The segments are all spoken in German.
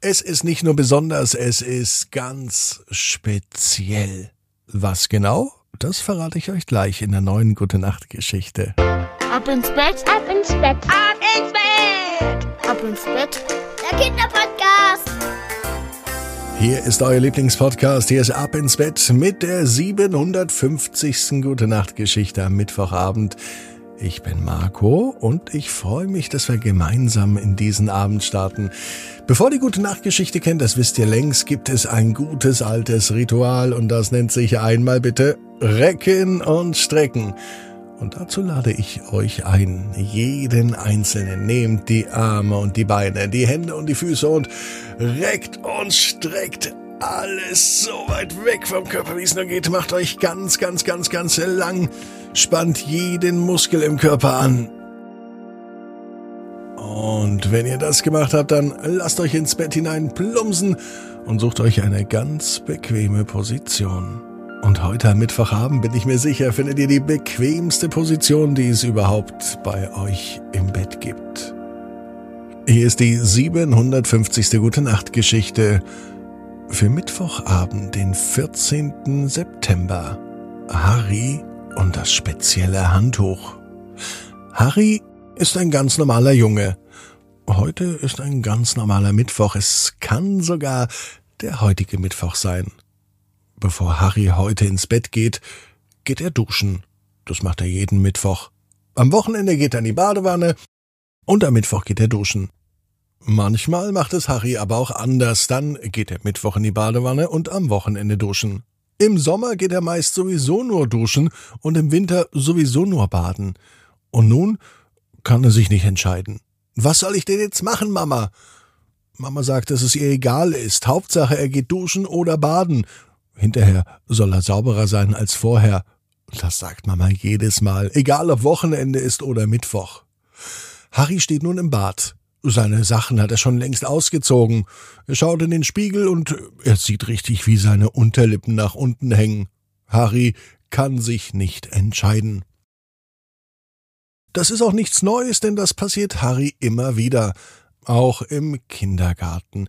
Es ist nicht nur besonders, es ist ganz speziell. Was genau? Das verrate ich euch gleich in der neuen Gute Nacht Geschichte. Ab ins Bett, ab ins Bett, ab ins Bett, ab ins Bett. Der Kinderpodcast. Hier ist euer Lieblingspodcast. Hier ist Ab ins Bett mit der 750. Gute Nacht Geschichte am Mittwochabend. Ich bin Marco und ich freue mich, dass wir gemeinsam in diesen Abend starten. Bevor die gute Nachtgeschichte kennt, das wisst ihr längst, gibt es ein gutes altes Ritual und das nennt sich einmal bitte Recken und Strecken. Und dazu lade ich euch ein, jeden Einzelnen nehmt die Arme und die Beine, die Hände und die Füße und reckt und streckt alles so weit weg vom Körper, wie es nur geht. Macht euch ganz, ganz, ganz, ganz lang. Spannt jeden Muskel im Körper an. Und wenn ihr das gemacht habt, dann lasst euch ins Bett hinein plumpsen und sucht euch eine ganz bequeme Position. Und heute am Mittwochabend bin ich mir sicher, findet ihr die bequemste Position, die es überhaupt bei euch im Bett gibt. Hier ist die 750. Gute Nacht Geschichte für Mittwochabend, den 14. September. Harry und das spezielle Handtuch. Harry ist ein ganz normaler Junge. Heute ist ein ganz normaler Mittwoch. Es kann sogar der heutige Mittwoch sein. Bevor Harry heute ins Bett geht, geht er duschen. Das macht er jeden Mittwoch. Am Wochenende geht er in die Badewanne und am Mittwoch geht er duschen. Manchmal macht es Harry aber auch anders. Dann geht er Mittwoch in die Badewanne und am Wochenende duschen. Im Sommer geht er meist sowieso nur duschen und im Winter sowieso nur baden. Und nun kann er sich nicht entscheiden. Was soll ich denn jetzt machen, Mama? Mama sagt, dass es ihr egal ist. Hauptsache, er geht duschen oder baden. Hinterher soll er sauberer sein als vorher. Das sagt Mama jedes Mal, egal ob Wochenende ist oder Mittwoch. Harry steht nun im Bad. Seine Sachen hat er schon längst ausgezogen. Er schaut in den Spiegel und er sieht richtig, wie seine Unterlippen nach unten hängen. Harry kann sich nicht entscheiden. Das ist auch nichts Neues, denn das passiert Harry immer wieder, auch im Kindergarten.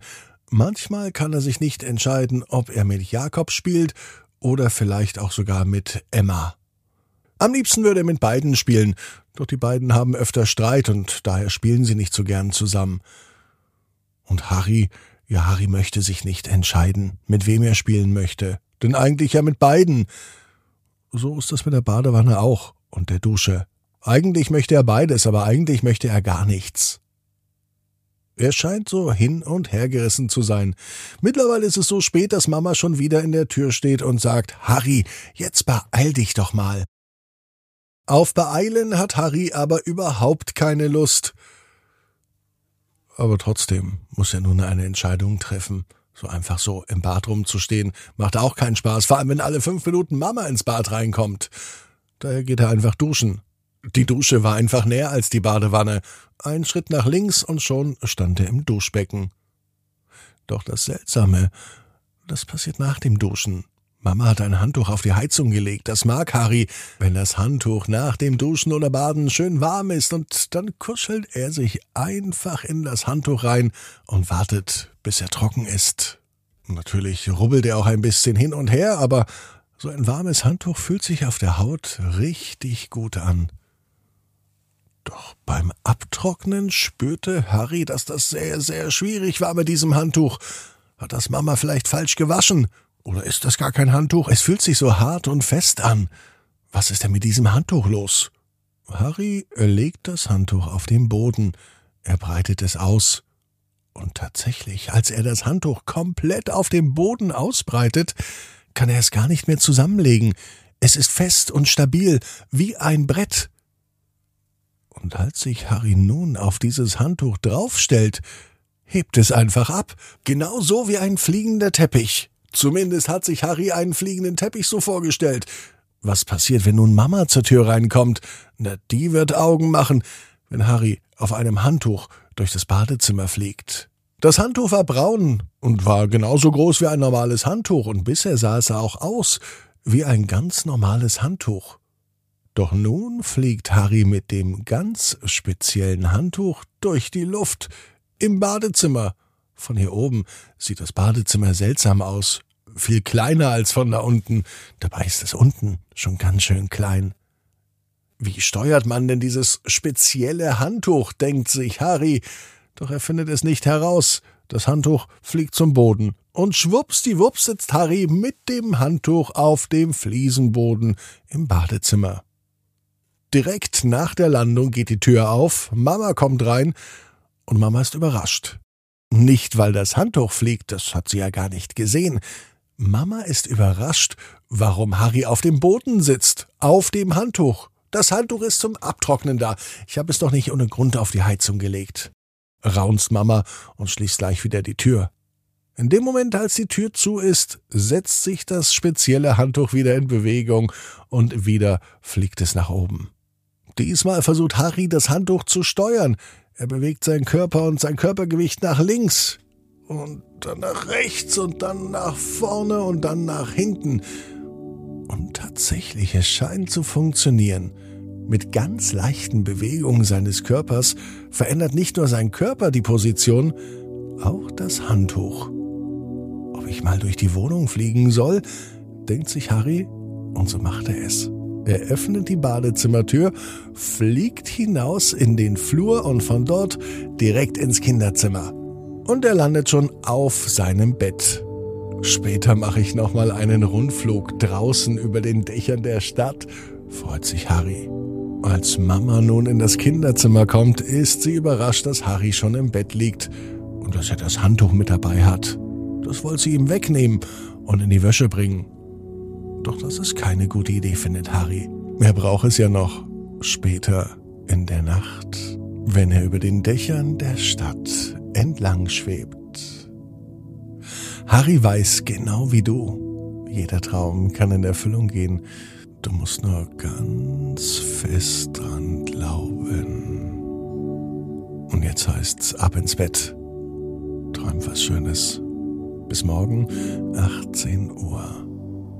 Manchmal kann er sich nicht entscheiden, ob er mit Jakob spielt oder vielleicht auch sogar mit Emma. Am liebsten würde er mit beiden spielen, doch die beiden haben öfter Streit und daher spielen sie nicht so gern zusammen. Und Harry, ja, Harry möchte sich nicht entscheiden, mit wem er spielen möchte, denn eigentlich ja mit beiden. So ist das mit der Badewanne auch und der Dusche. Eigentlich möchte er beides, aber eigentlich möchte er gar nichts. Er scheint so hin und her gerissen zu sein. Mittlerweile ist es so spät, dass Mama schon wieder in der Tür steht und sagt, Harry, jetzt beeil dich doch mal. Auf Beeilen hat Harry aber überhaupt keine Lust. Aber trotzdem muss er nun eine Entscheidung treffen. So einfach so im Bad rumzustehen, macht auch keinen Spaß, vor allem wenn alle fünf Minuten Mama ins Bad reinkommt. Daher geht er einfach duschen. Die Dusche war einfach näher als die Badewanne. Ein Schritt nach links und schon stand er im Duschbecken. Doch das Seltsame, das passiert nach dem Duschen. Mama hat ein Handtuch auf die Heizung gelegt. Das mag Harry, wenn das Handtuch nach dem Duschen oder Baden schön warm ist und dann kuschelt er sich einfach in das Handtuch rein und wartet, bis er trocken ist. Natürlich rubbelt er auch ein bisschen hin und her, aber so ein warmes Handtuch fühlt sich auf der Haut richtig gut an. Doch beim Abtrocknen spürte Harry, dass das sehr, sehr schwierig war mit diesem Handtuch. Hat das Mama vielleicht falsch gewaschen? Oder ist das gar kein Handtuch? Es fühlt sich so hart und fest an. Was ist denn mit diesem Handtuch los? Harry legt das Handtuch auf den Boden. Er breitet es aus. Und tatsächlich, als er das Handtuch komplett auf dem Boden ausbreitet, kann er es gar nicht mehr zusammenlegen. Es ist fest und stabil, wie ein Brett. Und als sich Harry nun auf dieses Handtuch draufstellt, hebt es einfach ab, genau so wie ein fliegender Teppich. Zumindest hat sich Harry einen fliegenden Teppich so vorgestellt. Was passiert, wenn nun Mama zur Tür reinkommt? Na, die wird Augen machen, wenn Harry auf einem Handtuch durch das Badezimmer fliegt. Das Handtuch war braun und war genauso groß wie ein normales Handtuch, und bisher sah es auch aus wie ein ganz normales Handtuch. Doch nun fliegt Harry mit dem ganz speziellen Handtuch durch die Luft im Badezimmer Von hier oben sieht das Badezimmer seltsam aus, viel kleiner als von da unten, dabei ist es unten schon ganz schön klein. Wie steuert man denn dieses spezielle Handtuch, denkt sich Harry, doch er findet es nicht heraus. Das Handtuch fliegt zum Boden. Und schwuppsdiwupps sitzt Harry mit dem Handtuch auf dem Fliesenboden im Badezimmer. Direkt nach der Landung geht die Tür auf, Mama kommt rein und Mama ist überrascht. Nicht, weil das Handtuch fliegt, das hat sie ja gar nicht gesehen. Mama ist überrascht, warum Harry auf dem Boden sitzt, auf dem Handtuch. Das Handtuch ist zum Abtrocknen da. Ich habe es doch nicht ohne Grund auf die Heizung gelegt. Raunzt Mama und schließt gleich wieder die Tür. In dem Moment, als die Tür zu ist, setzt sich das spezielle Handtuch wieder in Bewegung und wieder fliegt es nach oben. Diesmal versucht Harry, das Handtuch zu steuern. Er bewegt seinen Körper und sein Körpergewicht nach links und dann nach rechts und dann nach vorne und dann nach hinten. Und tatsächlich, es scheint zu funktionieren. Mit ganz leichten Bewegungen seines Körpers verändert nicht nur sein Körper die Position, auch das Handtuch. Ob ich mal durch die Wohnung fliegen soll, denkt sich Harry, und so macht er es. Er öffnet die Badezimmertür, fliegt hinaus in den Flur und von dort direkt ins Kinderzimmer. Und er landet schon auf seinem Bett. Später mache ich nochmal einen Rundflug draußen über den Dächern der Stadt, freut sich Harry. Als Mama nun in das Kinderzimmer kommt, ist sie überrascht, dass Harry schon im Bett liegt und dass er das Handtuch mit dabei hat. Das wollte sie ihm wegnehmen und in die Wäsche bringen. Doch das ist keine gute Idee, findet Harry. Er braucht es ja noch später in der Nacht, wenn er über den Dächern der Stadt entlang schwebt. Harry weiß genau wie du, jeder Traum kann in Erfüllung gehen. Du musst nur ganz fest dran glauben. Und jetzt heißt's ab ins Bett. Träum was Schönes. Bis morgen, 18 Uhr.